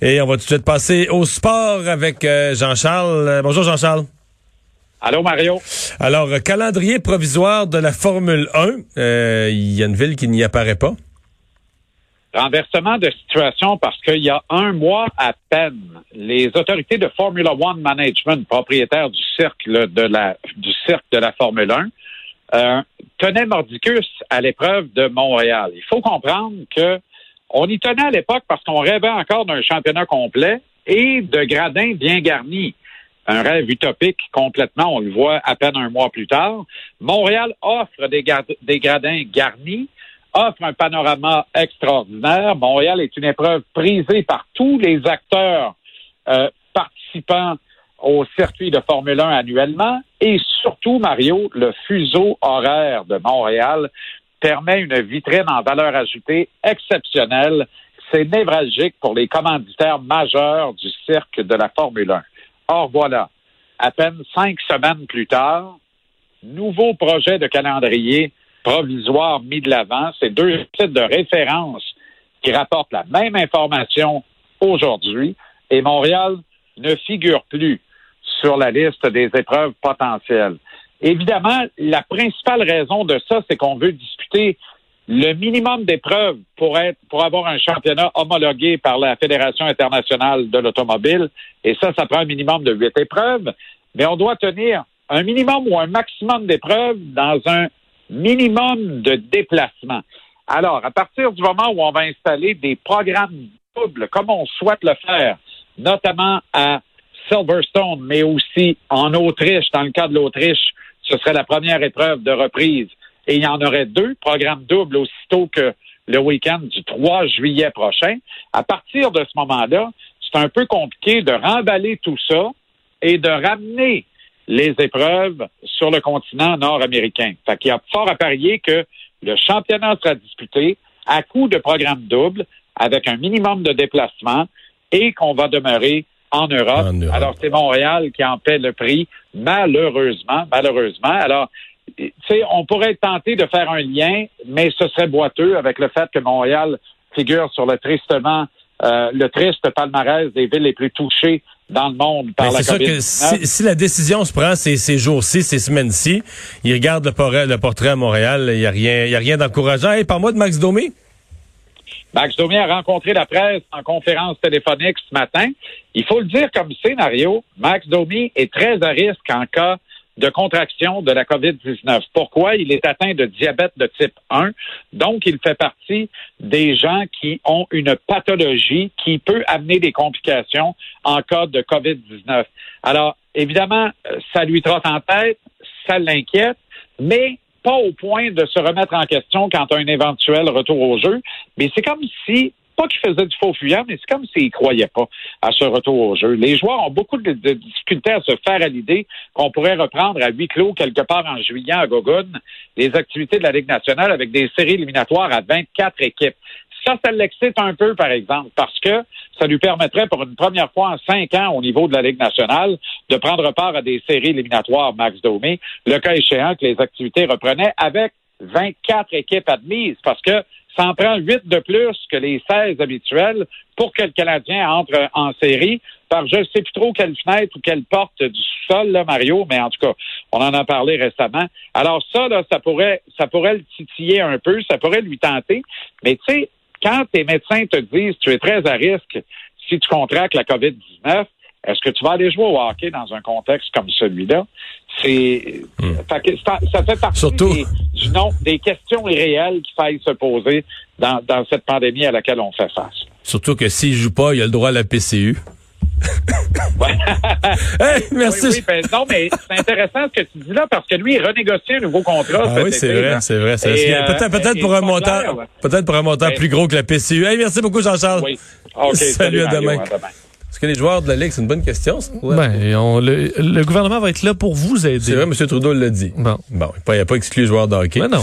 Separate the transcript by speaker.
Speaker 1: Et on va tout de suite passer au sport avec euh, Jean-Charles. Euh, bonjour Jean-Charles.
Speaker 2: Allô Mario.
Speaker 1: Alors, euh, calendrier provisoire de la Formule 1. Il y a une ville qui n'y apparaît pas.
Speaker 2: Renversement de situation parce qu'il y a un mois à peine, les autorités de Formula One Management, propriétaires du cercle de la du cirque de la Formule 1, euh, tenaient Mordicus à l'épreuve de Montréal. Il faut comprendre que on y tenait à l'époque parce qu'on rêvait encore d'un championnat complet et de gradins bien garnis. Un rêve utopique complètement, on le voit à peine un mois plus tard. Montréal offre des, gradins garnis, offre un panorama extraordinaire. Montréal est une épreuve prisée par tous les acteurs euh, participants au circuit de Formule 1 annuellement. Et surtout, Mario, le fuseau horaire de Montréal permet une vitrine en valeur ajoutée exceptionnelle. C'est névralgique pour les commanditaires majeurs du cirque de la Formule 1. Or, voilà, à peine cinq semaines plus tard, nouveau projet de calendrier provisoire mis de l'avant. C'est deux titres de référence qui rapportent la même information aujourd'hui. Et Montréal ne figure plus sur la liste des épreuves potentielles. Évidemment, la principale raison de ça, c'est qu'on veut discuter le minimum d'épreuves pour être pour avoir un championnat homologué par la Fédération internationale de l'automobile. Et ça, ça prend un minimum de huit épreuves. Mais on doit tenir un minimum ou un maximum d'épreuves dans un minimum de déplacement. Alors, à partir du moment où on va installer des programmes doubles, comme on souhaite le faire, notamment à Silverstone, mais aussi en Autriche, dans le cas de l'Autriche, ce serait la première épreuve de reprise. Et il y en aurait deux programmes doubles aussitôt que le week-end du 3 juillet prochain. À partir de ce moment-là, c'est un peu compliqué de remballer tout ça et de ramener les épreuves sur le continent nord-américain. Fait qu'il y a fort à parier que le championnat sera disputé à coup de programme double avec un minimum de déplacement et qu'on va demeurer en Europe. Alors, c'est Montréal qui en paie le prix, malheureusement, malheureusement. Alors, tu sais, on pourrait tenter de faire un lien, mais ce serait boiteux avec le fait que Montréal figure sur le tristement, euh, le triste palmarès des villes les plus touchées dans le monde par la
Speaker 1: COVID. C'est sûr que si, la décision se prend ces, ces jours-ci, ces semaines-ci, il regarde le portrait, le portrait à Montréal, il n'y a rien, il y a rien d'encourageant. Hey, par moi de Max Domi.
Speaker 2: Max Domi a rencontré la presse en conférence téléphonique ce matin. Il faut le dire comme scénario, Max Domi est très à risque en cas de contraction de la COVID-19. Pourquoi? Il est atteint de diabète de type 1, donc il fait partie des gens qui ont une pathologie qui peut amener des complications en cas de COVID-19. Alors, évidemment, ça lui trotte en tête, ça l'inquiète, mais pas au point de se remettre en question quant à un éventuel retour au jeu, mais c'est comme si pas qu'il faisait du faux fuyant, mais c'est comme s'il ne croyait pas à ce retour au jeu. Les joueurs ont beaucoup de, difficultés à se faire à l'idée qu'on pourrait reprendre à huis clos quelque part en juillet à Gogun les activités de la Ligue nationale avec des séries éliminatoires à 24 équipes. Ça, ça l'excite un peu, par exemple, parce que ça lui permettrait pour une première fois en cinq ans au niveau de la Ligue nationale de prendre part à des séries éliminatoires Max Domé, le cas échéant que les activités reprenaient avec 24 équipes admises, parce que ça en prend 8 de plus que les 16 habituels pour que le Canadien entre en série par je ne sais plus trop quelle fenêtre ou quelle porte du sol, Mario, mais en tout cas, on en a parlé récemment. Alors ça, ça pourrait, ça pourrait le titiller un peu, ça pourrait lui tenter. Mais tu sais, quand tes médecins te disent tu es très à risque si tu contractes la COVID-19, est-ce que tu vas aller jouer au hockey dans un contexte comme celui-là? C'est hmm. ça, fait partie des, du nom, des questions irréelles qu'il faille se poser dans, dans cette pandémie à laquelle on fait face.
Speaker 1: Surtout que s'il joue pas, il a le droit à la PCU. Hey, merci.
Speaker 2: Oui, ben, non, mais c'est intéressant ce que tu dis là parce que lui, il renégocie un nouveau contrat.
Speaker 1: Ah oui, c'est vrai, c'est vrai. Peut-être peut pour un montant, peut-être pour un montant plus gros que la PCU. Hey, merci beaucoup, Jean-Charles. Oui. salut, à demain. Est-ce que les joueurs de la Ligue, c'est une bonne question?
Speaker 3: Ben, le, gouvernement va être là pour vous aider.
Speaker 1: C'est vrai, M. Trudeau l'a dit. Bon. Bon, il n'a pas exclu les joueurs de hockey.
Speaker 3: Ben non.